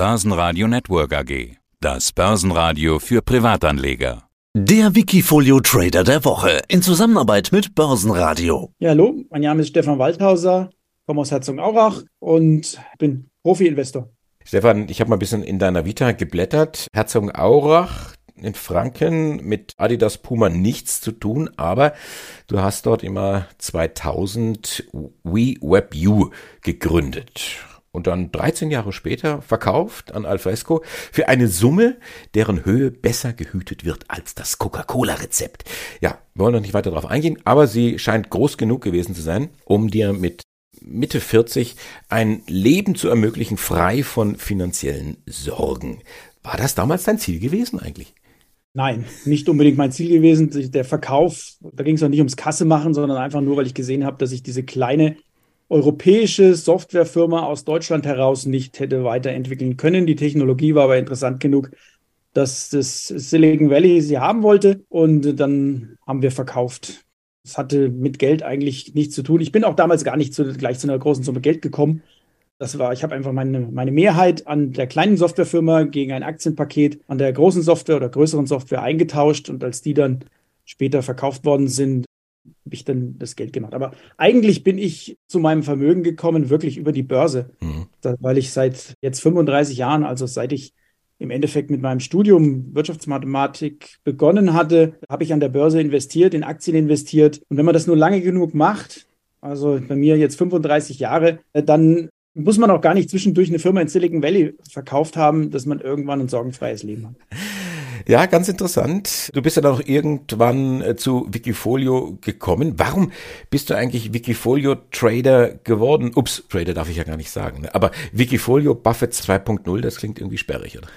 Börsenradio Network AG. Das Börsenradio für Privatanleger. Der Wikifolio Trader der Woche in Zusammenarbeit mit Börsenradio. Ja, hallo, mein Name ist Stefan Waldhauser, komme aus Herzogenaurach und bin Profi-Investor. Stefan, ich habe mal ein bisschen in deiner Vita geblättert. Herzogenaurach, in Franken mit Adidas Puma nichts zu tun, aber du hast dort immer 2000 WeWebU gegründet und dann 13 Jahre später verkauft an Alfresco für eine Summe, deren Höhe besser gehütet wird als das Coca-Cola-Rezept. Ja, wir wollen noch nicht weiter darauf eingehen, aber sie scheint groß genug gewesen zu sein, um dir mit Mitte 40 ein Leben zu ermöglichen, frei von finanziellen Sorgen. War das damals dein Ziel gewesen eigentlich? Nein, nicht unbedingt mein Ziel gewesen. Der Verkauf, da ging es auch nicht ums Kasse machen, sondern einfach nur, weil ich gesehen habe, dass ich diese kleine europäische Softwarefirma aus Deutschland heraus nicht hätte weiterentwickeln können. Die Technologie war aber interessant genug, dass das Silicon Valley sie haben wollte und dann haben wir verkauft. Es hatte mit Geld eigentlich nichts zu tun. Ich bin auch damals gar nicht zu, gleich zu einer großen Summe Geld gekommen. Das war, ich habe einfach meine, meine Mehrheit an der kleinen Softwarefirma gegen ein Aktienpaket an der großen Software oder größeren Software eingetauscht und als die dann später verkauft worden sind, habe ich dann das Geld gemacht. Aber eigentlich bin ich zu meinem Vermögen gekommen, wirklich über die Börse, mhm. da, weil ich seit jetzt 35 Jahren, also seit ich im Endeffekt mit meinem Studium Wirtschaftsmathematik begonnen hatte, habe ich an der Börse investiert, in Aktien investiert. Und wenn man das nur lange genug macht, also bei mir jetzt 35 Jahre, äh, dann muss man auch gar nicht zwischendurch eine Firma in Silicon Valley verkauft haben, dass man irgendwann ein sorgenfreies Leben hat. Ja, ganz interessant. Du bist ja noch irgendwann äh, zu Wikifolio gekommen. Warum bist du eigentlich Wikifolio Trader geworden? Ups, Trader darf ich ja gar nicht sagen. Ne? Aber Wikifolio Buffett 2.0, das klingt irgendwie sperrig, oder?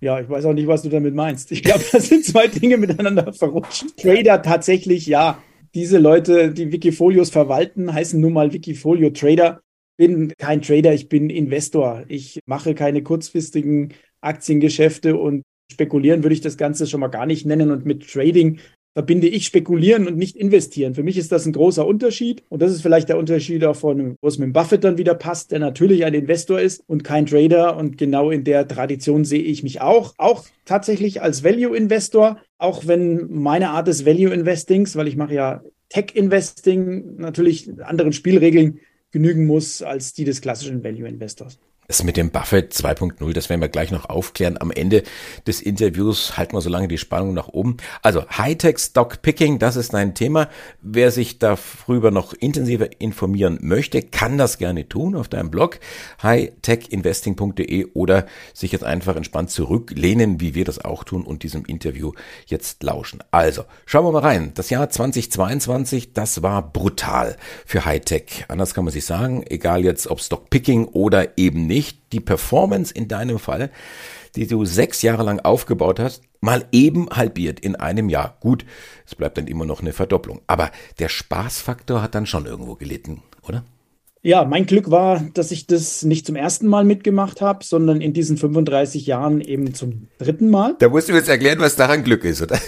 Ja, ich weiß auch nicht, was du damit meinst. Ich glaube, das sind zwei Dinge miteinander verrutscht. Trader tatsächlich, ja. Diese Leute, die Wikifolios verwalten, heißen nun mal Wikifolio Trader. Bin kein Trader, ich bin Investor. Ich mache keine kurzfristigen Aktiengeschäfte und spekulieren würde ich das Ganze schon mal gar nicht nennen und mit Trading verbinde ich spekulieren und nicht investieren. Für mich ist das ein großer Unterschied und das ist vielleicht der Unterschied auch von, wo es mit Buffett dann wieder passt, der natürlich ein Investor ist und kein Trader und genau in der Tradition sehe ich mich auch, auch tatsächlich als Value Investor, auch wenn meine Art des Value Investings, weil ich mache ja Tech Investing, natürlich anderen Spielregeln genügen muss als die des klassischen Value Investors. Das mit dem Buffett 2.0, das werden wir gleich noch aufklären. Am Ende des Interviews halten wir so lange die Spannung nach oben. Also Hightech Stock Picking, das ist ein Thema. Wer sich darüber noch intensiver informieren möchte, kann das gerne tun auf deinem Blog hightechinvesting.de oder sich jetzt einfach entspannt zurücklehnen, wie wir das auch tun und diesem Interview jetzt lauschen. Also, schauen wir mal rein. Das Jahr 2022, das war brutal für Hightech. Anders kann man sich sagen, egal jetzt ob Stock Picking oder eben nicht nicht die Performance in deinem Fall, die du sechs Jahre lang aufgebaut hast, mal eben halbiert in einem Jahr. Gut, es bleibt dann immer noch eine Verdopplung. Aber der Spaßfaktor hat dann schon irgendwo gelitten, oder? Ja, mein Glück war, dass ich das nicht zum ersten Mal mitgemacht habe, sondern in diesen 35 Jahren eben zum dritten Mal. Da musst du jetzt erklären, was daran Glück ist, oder?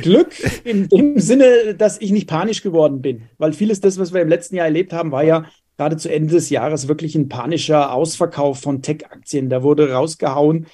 Glück in dem Sinne, dass ich nicht panisch geworden bin, weil vieles das, was wir im letzten Jahr erlebt haben, war ja gerade zu Ende des Jahres wirklich ein panischer Ausverkauf von Tech-Aktien. Da wurde rausgehauen.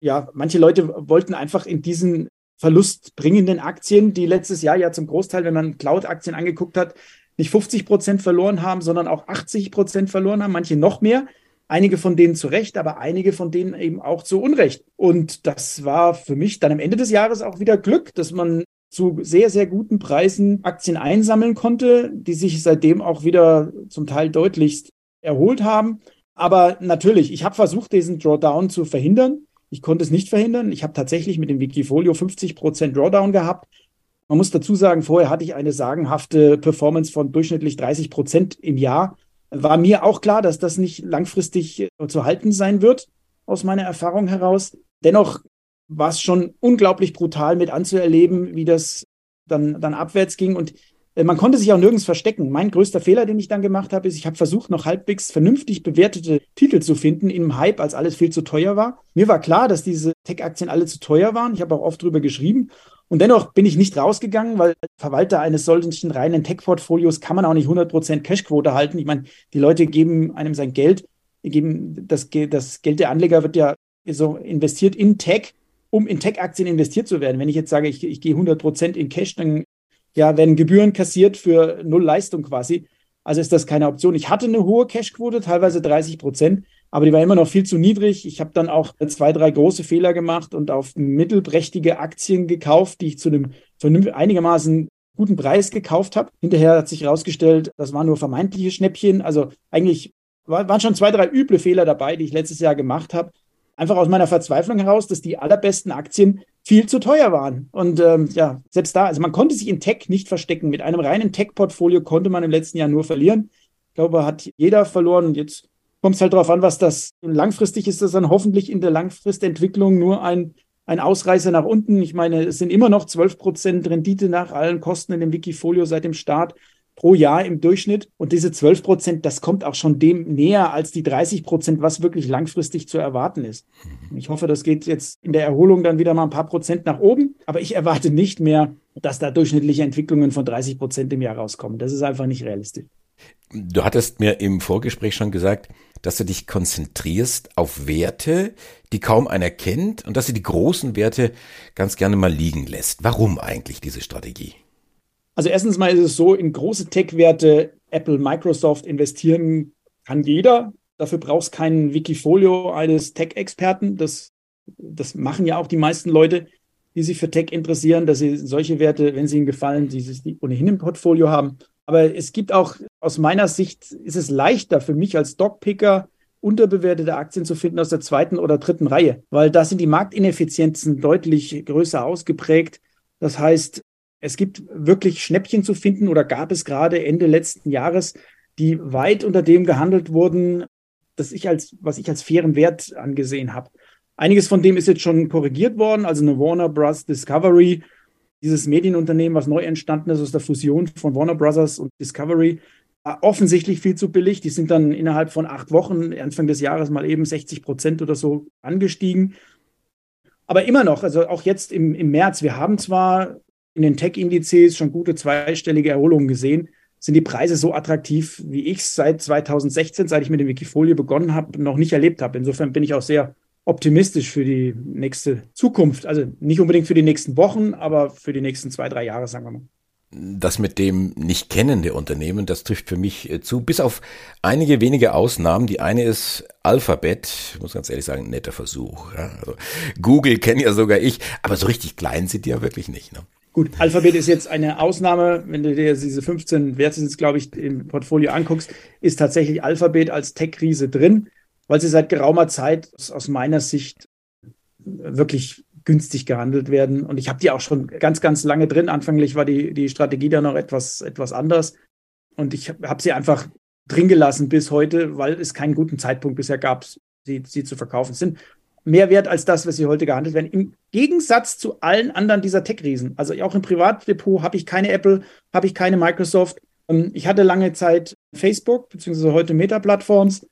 Ja, manche Leute wollten einfach in diesen verlustbringenden Aktien, die letztes Jahr ja zum Großteil, wenn man Cloud-Aktien angeguckt hat, nicht 50 Prozent verloren haben, sondern auch 80 Prozent verloren haben, manche noch mehr. Einige von denen zu Recht, aber einige von denen eben auch zu Unrecht. Und das war für mich dann am Ende des Jahres auch wieder Glück, dass man zu sehr, sehr guten Preisen Aktien einsammeln konnte, die sich seitdem auch wieder zum Teil deutlichst erholt haben. Aber natürlich, ich habe versucht, diesen Drawdown zu verhindern. Ich konnte es nicht verhindern. Ich habe tatsächlich mit dem Wikifolio 50% Drawdown gehabt. Man muss dazu sagen, vorher hatte ich eine sagenhafte Performance von durchschnittlich 30 Prozent im Jahr. War mir auch klar, dass das nicht langfristig zu halten sein wird, aus meiner Erfahrung heraus. Dennoch war es schon unglaublich brutal mit anzuerleben, wie das dann, dann abwärts ging. Und äh, man konnte sich auch nirgends verstecken. Mein größter Fehler, den ich dann gemacht habe, ist, ich habe versucht, noch halbwegs vernünftig bewertete Titel zu finden im Hype, als alles viel zu teuer war. Mir war klar, dass diese Tech-Aktien alle zu teuer waren. Ich habe auch oft drüber geschrieben. Und dennoch bin ich nicht rausgegangen, weil Verwalter eines solchen reinen Tech-Portfolios kann man auch nicht 100% Cashquote halten. Ich meine, die Leute geben einem sein Geld das, das Geld der Anleger wird ja so investiert in Tech, um in Tech-Aktien investiert zu werden. Wenn ich jetzt sage, ich, ich gehe 100 Prozent in Cash, dann ja, werden Gebühren kassiert für null Leistung quasi. Also ist das keine Option. Ich hatte eine hohe Cashquote, teilweise 30 Prozent, aber die war immer noch viel zu niedrig. Ich habe dann auch zwei, drei große Fehler gemacht und auf mittelprächtige Aktien gekauft, die ich zu einem, zu einem einigermaßen guten Preis gekauft habe. Hinterher hat sich herausgestellt, das waren nur vermeintliche Schnäppchen. Also eigentlich waren schon zwei, drei üble Fehler dabei, die ich letztes Jahr gemacht habe. Einfach aus meiner Verzweiflung heraus, dass die allerbesten Aktien viel zu teuer waren. Und ähm, ja, selbst da, also man konnte sich in Tech nicht verstecken. Mit einem reinen Tech-Portfolio konnte man im letzten Jahr nur verlieren. Ich glaube, hat jeder verloren. Und jetzt kommt es halt darauf an, was das langfristig ist. Das dann hoffentlich in der Langfristentwicklung nur ein, ein Ausreißer nach unten. Ich meine, es sind immer noch 12 Prozent Rendite nach allen Kosten in dem Wikifolio seit dem Start pro Jahr im Durchschnitt. Und diese 12 Prozent, das kommt auch schon dem näher als die 30 Prozent, was wirklich langfristig zu erwarten ist. Mhm. Ich hoffe, das geht jetzt in der Erholung dann wieder mal ein paar Prozent nach oben. Aber ich erwarte nicht mehr, dass da durchschnittliche Entwicklungen von 30 Prozent im Jahr rauskommen. Das ist einfach nicht realistisch. Du hattest mir im Vorgespräch schon gesagt, dass du dich konzentrierst auf Werte, die kaum einer kennt und dass du die großen Werte ganz gerne mal liegen lässt. Warum eigentlich diese Strategie? Also erstens mal ist es so, in große Tech-Werte, Apple, Microsoft investieren kann jeder. Dafür brauchst kein Wikifolio eines Tech-Experten. Das, das machen ja auch die meisten Leute, die sich für Tech interessieren, dass sie solche Werte, wenn sie ihnen gefallen, die sie ohnehin im Portfolio haben. Aber es gibt auch, aus meiner Sicht, ist es leichter für mich als Stockpicker, unterbewertete Aktien zu finden aus der zweiten oder dritten Reihe, weil da sind die Marktineffizienzen deutlich größer ausgeprägt. Das heißt, es gibt wirklich Schnäppchen zu finden oder gab es gerade Ende letzten Jahres, die weit unter dem gehandelt wurden, das ich als, was ich als fairen Wert angesehen habe. Einiges von dem ist jetzt schon korrigiert worden, also eine Warner Bros. Discovery, dieses Medienunternehmen, was neu entstanden ist aus der Fusion von Warner Bros. und Discovery, war offensichtlich viel zu billig. Die sind dann innerhalb von acht Wochen, Anfang des Jahres, mal eben 60 Prozent oder so angestiegen. Aber immer noch, also auch jetzt im, im März, wir haben zwar in den Tech-Indizes schon gute zweistellige Erholungen gesehen, sind die Preise so attraktiv, wie ich es seit 2016, seit ich mit dem Wikifolio begonnen habe, noch nicht erlebt habe. Insofern bin ich auch sehr optimistisch für die nächste Zukunft. Also nicht unbedingt für die nächsten Wochen, aber für die nächsten zwei, drei Jahre, sagen wir mal. Das mit dem nicht kennen der Unternehmen, das trifft für mich äh, zu, bis auf einige wenige Ausnahmen. Die eine ist Alphabet, ich muss ganz ehrlich sagen, netter Versuch. Also Google kenne ja sogar ich, aber so richtig klein sind die ja wirklich nicht. Ne? Gut, Alphabet ist jetzt eine Ausnahme. Wenn du dir diese 15 Werte sind, glaube ich, im Portfolio anguckst, ist tatsächlich Alphabet als Tech-Riese drin, weil sie seit geraumer Zeit aus meiner Sicht wirklich günstig gehandelt werden. Und ich habe die auch schon ganz, ganz lange drin. Anfänglich war die, die Strategie da noch etwas, etwas anders. Und ich habe sie einfach drin gelassen bis heute, weil es keinen guten Zeitpunkt bisher gab, sie, sie zu verkaufen. Es sind mehr wert als das, was sie heute gehandelt werden. Im Gegensatz zu allen anderen dieser Tech-Riesen. Also auch im Privatdepot habe ich keine Apple, habe ich keine Microsoft. Ähm, ich hatte lange Zeit Facebook, beziehungsweise heute Meta-Plattforms.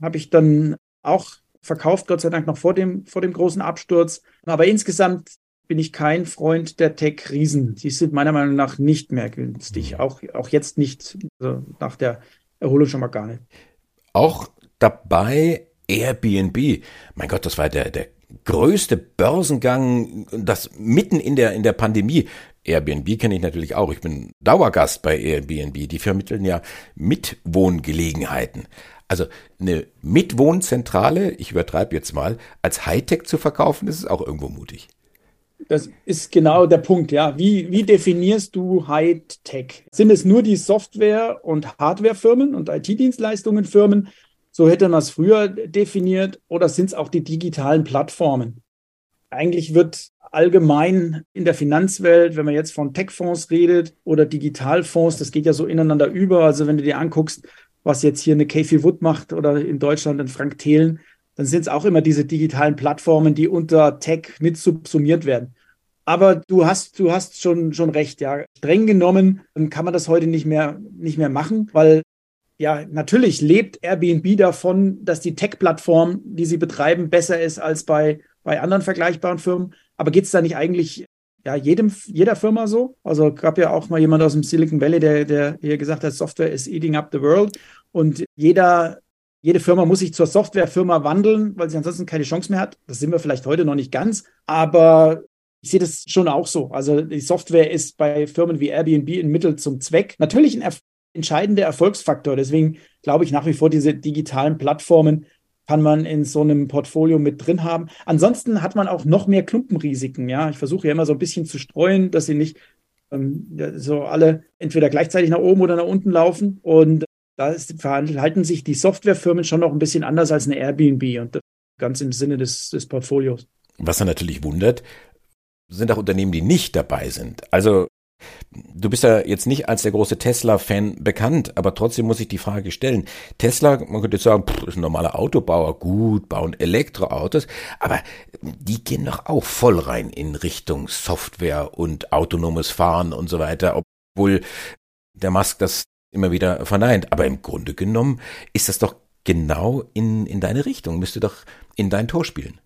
Habe ich dann auch verkauft, Gott sei Dank noch vor dem, vor dem großen Absturz. Aber insgesamt bin ich kein Freund der Tech-Riesen. Die sind meiner Meinung nach nicht mehr günstig. Auch, auch jetzt nicht, also nach der Erholung schon mal gar nicht. Auch dabei Airbnb. Mein Gott, das war der, der größte Börsengang, das mitten in der, in der Pandemie. Airbnb kenne ich natürlich auch. Ich bin Dauergast bei Airbnb. Die vermitteln ja Mitwohngelegenheiten. Also eine Mitwohnzentrale, ich übertreibe jetzt mal, als Hightech zu verkaufen, das ist auch irgendwo mutig. Das ist genau der Punkt, ja. Wie, wie definierst du Hightech? Sind es nur die Software- und Hardwarefirmen und IT-Dienstleistungen-Firmen so hätte man es früher definiert. Oder sind es auch die digitalen Plattformen? Eigentlich wird allgemein in der Finanzwelt, wenn man jetzt von Tech-Fonds redet oder Digitalfonds, das geht ja so ineinander über. Also wenn du dir anguckst, was jetzt hier eine Kathy Wood macht oder in Deutschland ein Frank Thelen, dann sind es auch immer diese digitalen Plattformen, die unter Tech mit subsumiert werden. Aber du hast, du hast schon, schon recht, ja. Streng genommen kann man das heute nicht mehr, nicht mehr machen, weil ja, natürlich lebt Airbnb davon, dass die Tech-Plattform, die sie betreiben, besser ist als bei, bei anderen vergleichbaren Firmen. Aber geht es da nicht eigentlich ja, jedem, jeder Firma so? Also gab ja auch mal jemand aus dem Silicon Valley, der, der hier gesagt hat, Software is eating up the world. Und jeder jede Firma muss sich zur Softwarefirma wandeln, weil sie ansonsten keine Chance mehr hat. Das sind wir vielleicht heute noch nicht ganz, aber ich sehe das schon auch so. Also die Software ist bei Firmen wie Airbnb ein Mittel zum Zweck. Natürlich ein entscheidender Erfolgsfaktor. Deswegen glaube ich nach wie vor, diese digitalen Plattformen kann man in so einem Portfolio mit drin haben. Ansonsten hat man auch noch mehr Klumpenrisiken. Ja, ich versuche ja immer so ein bisschen zu streuen, dass sie nicht ähm, so alle entweder gleichzeitig nach oben oder nach unten laufen. Und da verhalten sich die Softwarefirmen schon noch ein bisschen anders als eine Airbnb und ganz im Sinne des, des Portfolios. Was dann natürlich wundert, sind auch Unternehmen, die nicht dabei sind. Also Du bist ja jetzt nicht als der große Tesla-Fan bekannt, aber trotzdem muss ich die Frage stellen. Tesla, man könnte jetzt sagen, pff, ist ein normaler Autobauer, gut, bauen Elektroautos, aber die gehen doch auch voll rein in Richtung Software und autonomes Fahren und so weiter, obwohl der Musk das immer wieder verneint. Aber im Grunde genommen ist das doch genau in, in deine Richtung, müsste doch in dein Tor spielen.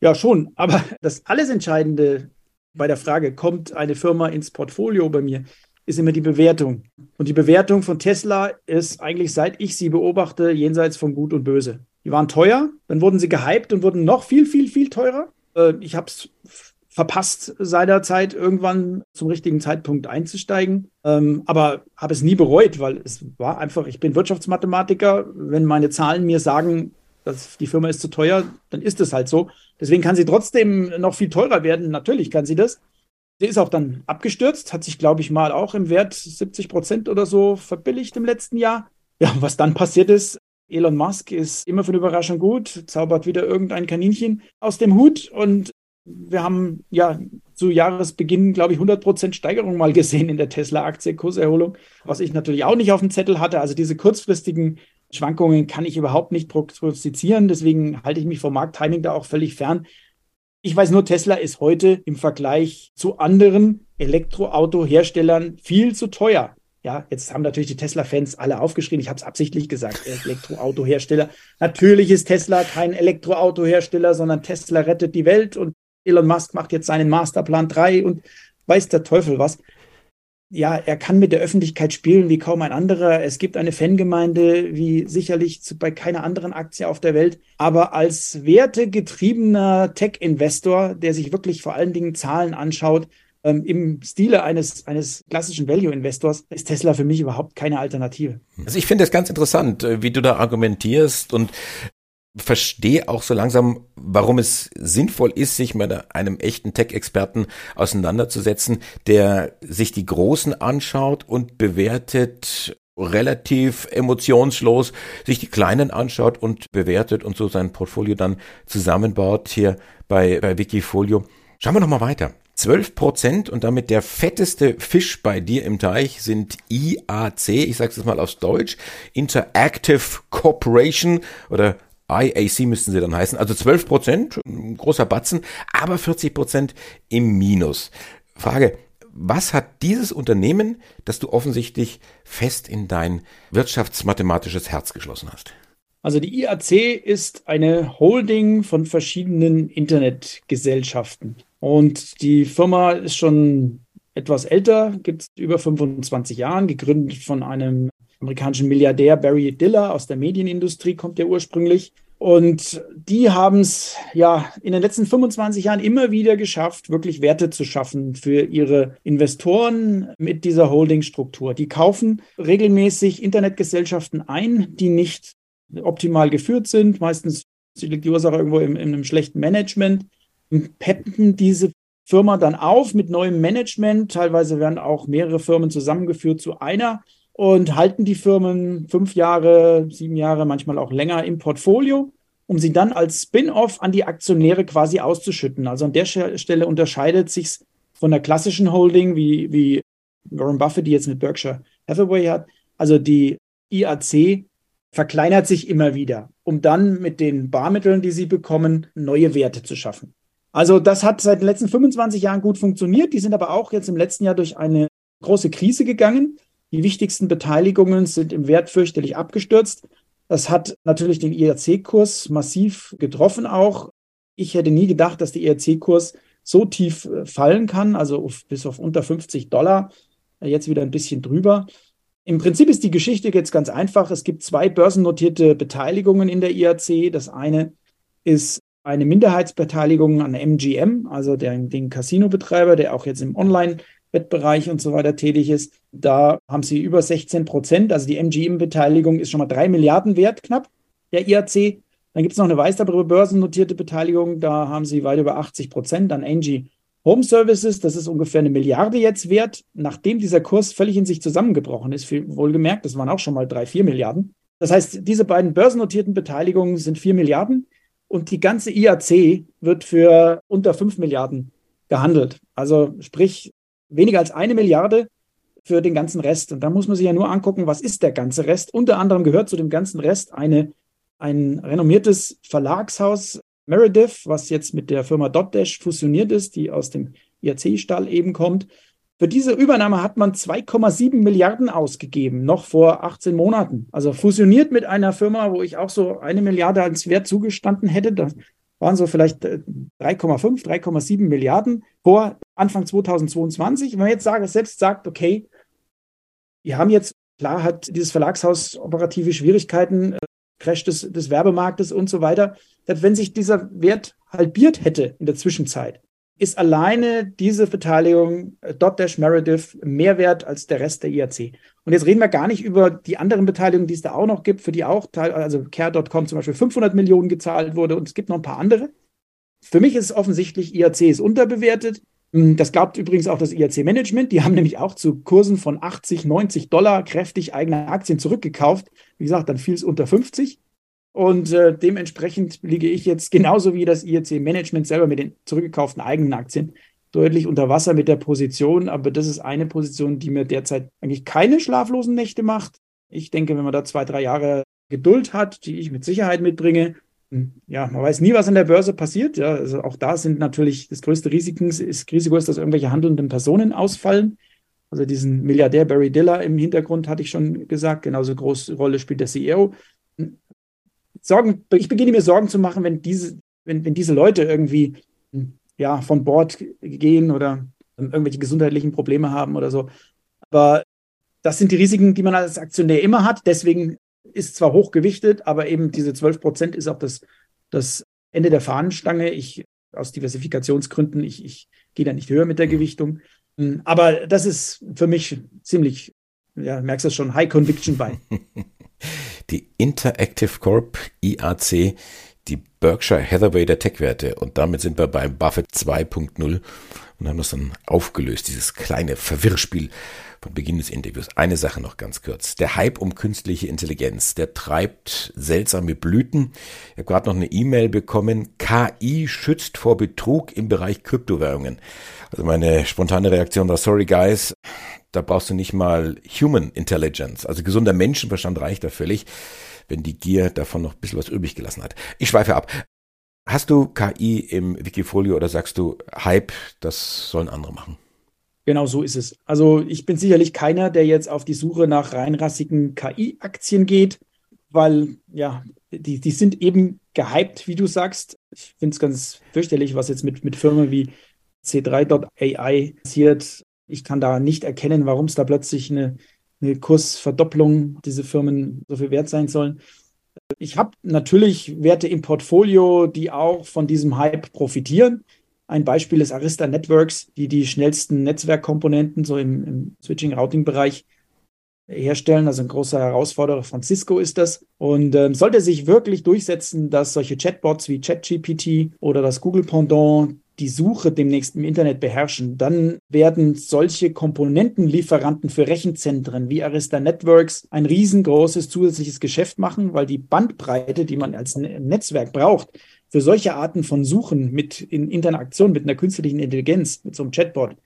Ja, schon. Aber das alles Entscheidende bei der Frage, kommt eine Firma ins Portfolio bei mir, ist immer die Bewertung. Und die Bewertung von Tesla ist eigentlich, seit ich sie beobachte, jenseits von Gut und Böse. Die waren teuer, dann wurden sie gehypt und wurden noch viel, viel, viel teurer. Äh, ich habe es verpasst seinerzeit irgendwann zum richtigen Zeitpunkt einzusteigen. Ähm, aber habe es nie bereut, weil es war einfach, ich bin Wirtschaftsmathematiker. Wenn meine Zahlen mir sagen, dass die Firma ist zu teuer, dann ist es halt so. Deswegen kann sie trotzdem noch viel teurer werden. Natürlich kann sie das. Sie ist auch dann abgestürzt, hat sich, glaube ich, mal auch im Wert 70 Prozent oder so verbilligt im letzten Jahr. Ja, was dann passiert ist, Elon Musk ist immer eine Überraschung gut, zaubert wieder irgendein Kaninchen aus dem Hut und wir haben ja zu Jahresbeginn, glaube ich, 100% Steigerung mal gesehen in der Tesla-Aktie, Kurserholung, was ich natürlich auch nicht auf dem Zettel hatte. Also diese kurzfristigen Schwankungen kann ich überhaupt nicht prognostizieren. Deswegen halte ich mich vom Markttiming da auch völlig fern. Ich weiß nur, Tesla ist heute im Vergleich zu anderen Elektroautoherstellern viel zu teuer. Ja, jetzt haben natürlich die Tesla-Fans alle aufgeschrieben. Ich habe es absichtlich gesagt, Elektroautohersteller. Natürlich ist Tesla kein Elektroautohersteller, sondern Tesla rettet die Welt und Elon Musk macht jetzt seinen Masterplan 3 und weiß der Teufel was. Ja, er kann mit der Öffentlichkeit spielen wie kaum ein anderer. Es gibt eine Fangemeinde wie sicherlich bei keiner anderen Aktie auf der Welt. Aber als wertegetriebener Tech-Investor, der sich wirklich vor allen Dingen Zahlen anschaut, ähm, im Stile eines, eines klassischen Value-Investors, ist Tesla für mich überhaupt keine Alternative. Also ich finde es ganz interessant, äh, wie du da argumentierst und verstehe auch so langsam, warum es sinnvoll ist, sich mit einem echten Tech-Experten auseinanderzusetzen, der sich die Großen anschaut und bewertet relativ emotionslos, sich die Kleinen anschaut und bewertet und so sein Portfolio dann zusammenbaut hier bei, bei Wikifolio. Schauen wir nochmal weiter. 12 Prozent und damit der fetteste Fisch bei dir im Teich sind IAC, ich sage es mal aus Deutsch, Interactive Corporation oder IAC müssten sie dann heißen. Also 12 Prozent, großer Batzen, aber 40 Prozent im Minus. Frage, was hat dieses Unternehmen, das du offensichtlich fest in dein wirtschaftsmathematisches Herz geschlossen hast? Also die IAC ist eine Holding von verschiedenen Internetgesellschaften. Und die Firma ist schon etwas älter, gibt es über 25 Jahren, gegründet von einem amerikanischen Milliardär Barry Diller aus der Medienindustrie kommt der ursprünglich. Und die haben es ja in den letzten 25 Jahren immer wieder geschafft, wirklich Werte zu schaffen für ihre Investoren mit dieser Holdingstruktur. Die kaufen regelmäßig Internetgesellschaften ein, die nicht optimal geführt sind. Meistens liegt die Ursache irgendwo in, in einem schlechten Management. Und peppen diese Firma dann auf mit neuem Management. Teilweise werden auch mehrere Firmen zusammengeführt zu einer und halten die Firmen fünf Jahre, sieben Jahre, manchmal auch länger im Portfolio, um sie dann als Spin-off an die Aktionäre quasi auszuschütten. Also an der Stelle unterscheidet sich von der klassischen Holding, wie, wie Warren Buffett, die jetzt mit Berkshire Hathaway hat. Also die IAC verkleinert sich immer wieder, um dann mit den Barmitteln, die sie bekommen, neue Werte zu schaffen. Also das hat seit den letzten 25 Jahren gut funktioniert. Die sind aber auch jetzt im letzten Jahr durch eine große Krise gegangen. Die wichtigsten Beteiligungen sind im Wert fürchterlich abgestürzt. Das hat natürlich den IRC-Kurs massiv getroffen auch. Ich hätte nie gedacht, dass der IRC-Kurs so tief äh, fallen kann, also auf, bis auf unter 50 Dollar, jetzt wieder ein bisschen drüber. Im Prinzip ist die Geschichte jetzt ganz einfach. Es gibt zwei börsennotierte Beteiligungen in der IAC. Das eine ist eine Minderheitsbeteiligung an MGM, also den, den Casino-Betreiber, der auch jetzt im Online-Wettbereich und so weiter tätig ist. Da haben sie über 16 Prozent. Also die MGM-Beteiligung ist schon mal drei Milliarden wert, knapp, der IAC. Dann gibt es noch eine weitere börsennotierte Beteiligung. Da haben sie weit über 80 Prozent an Angie Home Services. Das ist ungefähr eine Milliarde jetzt wert, nachdem dieser Kurs völlig in sich zusammengebrochen ist. Wohlgemerkt, das waren auch schon mal drei, vier Milliarden. Das heißt, diese beiden börsennotierten Beteiligungen sind vier Milliarden und die ganze IAC wird für unter 5 Milliarden gehandelt. Also sprich weniger als eine Milliarde für den ganzen Rest. Und da muss man sich ja nur angucken, was ist der ganze Rest. Unter anderem gehört zu dem ganzen Rest eine, ein renommiertes Verlagshaus Meredith, was jetzt mit der Firma Dotdash fusioniert ist, die aus dem IAC-Stall eben kommt. Für diese Übernahme hat man 2,7 Milliarden ausgegeben, noch vor 18 Monaten. Also fusioniert mit einer Firma, wo ich auch so eine Milliarde als Wert zugestanden hätte. Das waren so vielleicht 3,5, äh, 3,7 Milliarden vor Anfang 2022. Wenn man jetzt sagt, selbst sagt, okay, wir haben jetzt, klar hat dieses Verlagshaus operative Schwierigkeiten, äh, Crash des, des Werbemarktes und so weiter, dass wenn sich dieser Wert halbiert hätte in der Zwischenzeit, ist alleine diese Beteiligung äh, Dotdash Meredith mehr wert als der Rest der IAC. Und jetzt reden wir gar nicht über die anderen Beteiligungen, die es da auch noch gibt, für die auch, also Care.com zum Beispiel 500 Millionen gezahlt wurde und es gibt noch ein paar andere. Für mich ist offensichtlich, IAC ist unterbewertet. Hm, das glaubt übrigens auch das IAC-Management. Die haben nämlich auch zu Kursen von 80, 90 Dollar kräftig eigene Aktien zurückgekauft. Wie gesagt, dann fiel es unter 50. Und äh, dementsprechend liege ich jetzt genauso wie das IEC-Management selber mit den zurückgekauften eigenen Aktien deutlich unter Wasser mit der Position. Aber das ist eine Position, die mir derzeit eigentlich keine schlaflosen Nächte macht. Ich denke, wenn man da zwei, drei Jahre Geduld hat, die ich mit Sicherheit mitbringe, ja, man weiß nie, was an der Börse passiert. Ja, also auch da sind natürlich das größte Risiko ist, Risiko ist, dass irgendwelche handelnden Personen ausfallen. Also diesen Milliardär Barry Diller im Hintergrund hatte ich schon gesagt. Genauso große Rolle spielt der CEO. Sorgen, ich beginne mir Sorgen zu machen, wenn diese, wenn, wenn diese Leute irgendwie ja, von Bord gehen oder irgendwelche gesundheitlichen Probleme haben oder so. Aber das sind die Risiken, die man als Aktionär immer hat. Deswegen ist zwar hochgewichtet, aber eben diese 12 Prozent ist auch das, das Ende der Fahnenstange. Ich, aus Diversifikationsgründen, ich, ich gehe da nicht höher mit der Gewichtung. Aber das ist für mich ziemlich, ja, merkst du schon, High Conviction bei. die Interactive Corp IAC, die Berkshire Hathaway der Tech-Werte. Und damit sind wir bei Buffett 2.0 und haben das dann aufgelöst, dieses kleine Verwirrspiel von Beginn des Interviews. Eine Sache noch ganz kurz. Der Hype um künstliche Intelligenz, der treibt seltsame Blüten. Ich habe gerade noch eine E-Mail bekommen. KI schützt vor Betrug im Bereich Kryptowährungen. Also meine spontane Reaktion war, sorry guys, da brauchst du nicht mal Human Intelligence. Also gesunder Menschenverstand reicht da völlig, wenn die Gier davon noch ein bisschen was übrig gelassen hat. Ich schweife ab. Hast du KI im Wikifolio oder sagst du Hype, das sollen andere machen? Genau so ist es. Also ich bin sicherlich keiner, der jetzt auf die Suche nach reinrassigen KI-Aktien geht, weil ja, die, die sind eben gehypt, wie du sagst. Ich finde es ganz fürchterlich, was jetzt mit, mit Firmen wie C3.ai passiert. Ich kann da nicht erkennen, warum es da plötzlich eine, eine Kursverdopplung diese Firmen so viel wert sein sollen. Ich habe natürlich Werte im Portfolio, die auch von diesem Hype profitieren. Ein Beispiel ist Arista Networks, die die schnellsten Netzwerkkomponenten so im, im Switching-Routing-Bereich herstellen. Also ein großer Herausforderer von Cisco ist das. Und ähm, sollte sich wirklich durchsetzen, dass solche Chatbots wie ChatGPT oder das Google Pendant die Suche demnächst im Internet beherrschen, dann werden solche Komponentenlieferanten für Rechenzentren wie Arista Networks ein riesengroßes zusätzliches Geschäft machen, weil die Bandbreite, die man als Netzwerk braucht, für solche Arten von Suchen mit in Interaktion mit einer künstlichen Intelligenz, mit so einem Chatbot,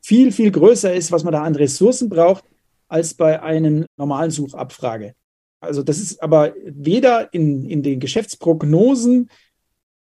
viel, viel größer ist, was man da an Ressourcen braucht, als bei einer normalen Suchabfrage. Also das ist aber weder in, in den Geschäftsprognosen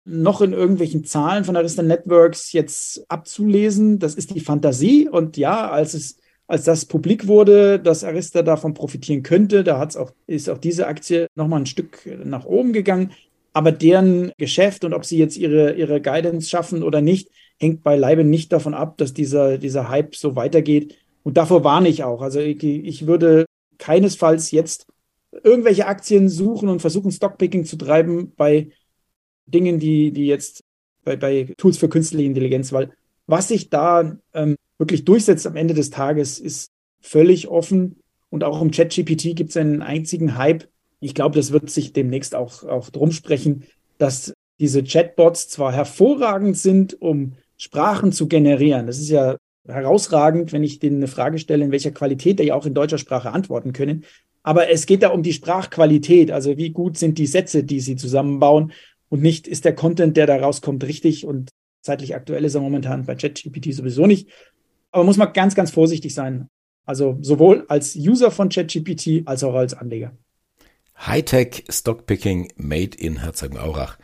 noch in irgendwelchen Zahlen von Arista Networks jetzt abzulesen. Das ist die Fantasie. Und ja, als es als das publik wurde, dass Arista davon profitieren könnte, da hat's auch, ist auch diese Aktie nochmal ein Stück nach oben gegangen. Aber deren Geschäft und ob sie jetzt ihre, ihre Guidance schaffen oder nicht, hängt beileibe nicht davon ab, dass dieser, dieser Hype so weitergeht. Und davor warne ich auch. Also ich, ich würde keinesfalls jetzt irgendwelche Aktien suchen und versuchen, Stockpicking zu treiben bei Dingen, die, die jetzt bei, bei Tools für künstliche Intelligenz, weil was sich da ähm, wirklich durchsetzt am Ende des Tages, ist völlig offen. Und auch um ChatGPT gibt es einen einzigen Hype. Ich glaube, das wird sich demnächst auch, auch drum sprechen, dass diese Chatbots zwar hervorragend sind, um Sprachen zu generieren. Das ist ja herausragend, wenn ich denen eine Frage stelle, in welcher Qualität die auch in deutscher Sprache antworten können. Aber es geht da um die Sprachqualität, also wie gut sind die Sätze, die sie zusammenbauen und nicht ist der Content, der da rauskommt, richtig und zeitlich aktuell ist er momentan bei ChatGPT sowieso nicht. Aber muss man ganz, ganz vorsichtig sein. Also sowohl als User von ChatGPT als auch als Anleger. Hightech Stockpicking made in Herzogenaurach.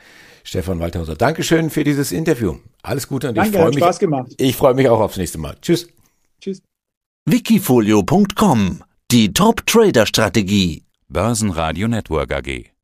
Stefan Waldhauser, Dankeschön für dieses Interview. Alles Gute und Danke, ich freue mich. Spaß gemacht. Ich freue mich auch aufs nächste Mal. Tschüss. Tschüss. Wikifolio.com Die Top Trader Strategie. Börsenradio Network AG.